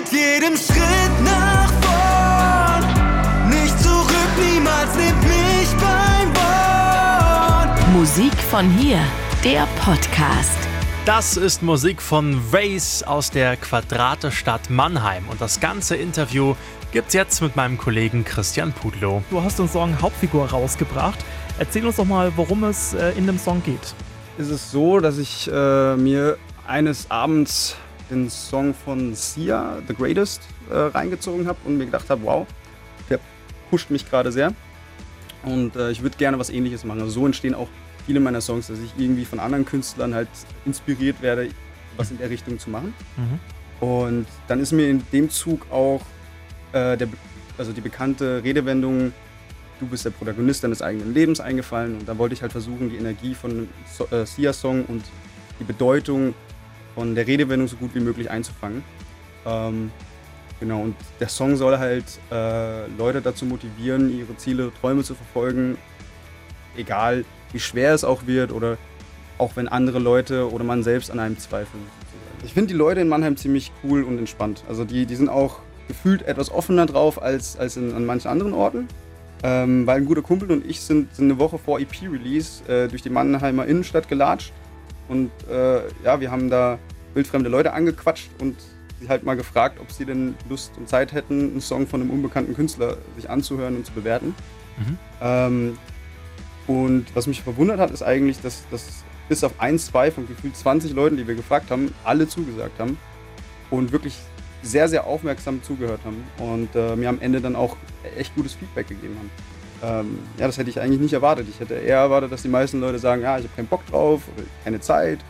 mit jedem Schritt nach vorn. Nicht zurück, niemals nimmt mich beim Wort. Musik von hier, der Podcast. Das ist Musik von Race aus der Quadratestadt Mannheim und das ganze Interview gibt's jetzt mit meinem Kollegen Christian Pudlow. Du hast den Song Hauptfigur rausgebracht. Erzähl uns doch mal, worum es äh, in dem Song geht. ist es so, dass ich äh, mir eines Abends den Song von Sia, The Greatest, äh, reingezogen habe und mir gedacht habe, wow, der pusht mich gerade sehr. Und äh, ich würde gerne was ähnliches machen. Also so entstehen auch viele meiner Songs, dass ich irgendwie von anderen Künstlern halt inspiriert werde, was in der Richtung zu machen. Und dann ist mir in dem Zug auch äh, der, also die bekannte Redewendung, du bist der Protagonist deines eigenen Lebens eingefallen. Und da wollte ich halt versuchen, die Energie von dem so äh, Sia-Song und die Bedeutung von der Redewendung so gut wie möglich einzufangen. Ähm, genau, und der Song soll halt äh, Leute dazu motivieren, ihre Ziele, Träume zu verfolgen, egal wie schwer es auch wird oder auch wenn andere Leute oder man selbst an einem zweifeln. Ich finde die Leute in Mannheim ziemlich cool und entspannt. Also die, die sind auch gefühlt etwas offener drauf als, als in, an manchen anderen Orten. Ähm, weil ein guter Kumpel und ich sind, sind eine Woche vor EP-Release äh, durch die Mannheimer Innenstadt gelatscht. Und äh, ja, wir haben da wildfremde Leute angequatscht und sie halt mal gefragt, ob sie denn Lust und Zeit hätten, einen Song von einem unbekannten Künstler sich anzuhören und zu bewerten. Ähm, und was mich verwundert hat, ist eigentlich, dass, dass bis auf ein, zwei von gefühlt 20 Leuten, die wir gefragt haben, alle zugesagt haben und wirklich sehr, sehr aufmerksam zugehört haben und äh, mir am Ende dann auch echt gutes Feedback gegeben haben. Ähm, ja, das hätte ich eigentlich nicht erwartet. Ich hätte eher erwartet, dass die meisten Leute sagen, ja, ich habe keinen Bock drauf keine Zeit.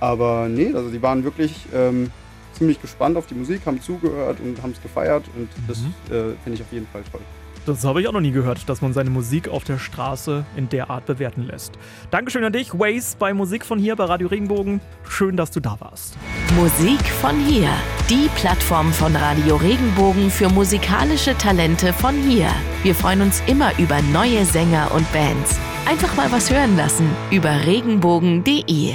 Aber nee, also die waren wirklich ähm, ziemlich gespannt auf die Musik, haben zugehört und haben es gefeiert und das äh, finde ich auf jeden Fall toll. Das habe ich auch noch nie gehört, dass man seine Musik auf der Straße in der Art bewerten lässt. Dankeschön an dich, Waze, bei Musik von hier bei Radio Regenbogen. Schön, dass du da warst. Musik von hier, die Plattform von Radio Regenbogen für musikalische Talente von hier. Wir freuen uns immer über neue Sänger und Bands. Einfach mal was hören lassen über regenbogen.de.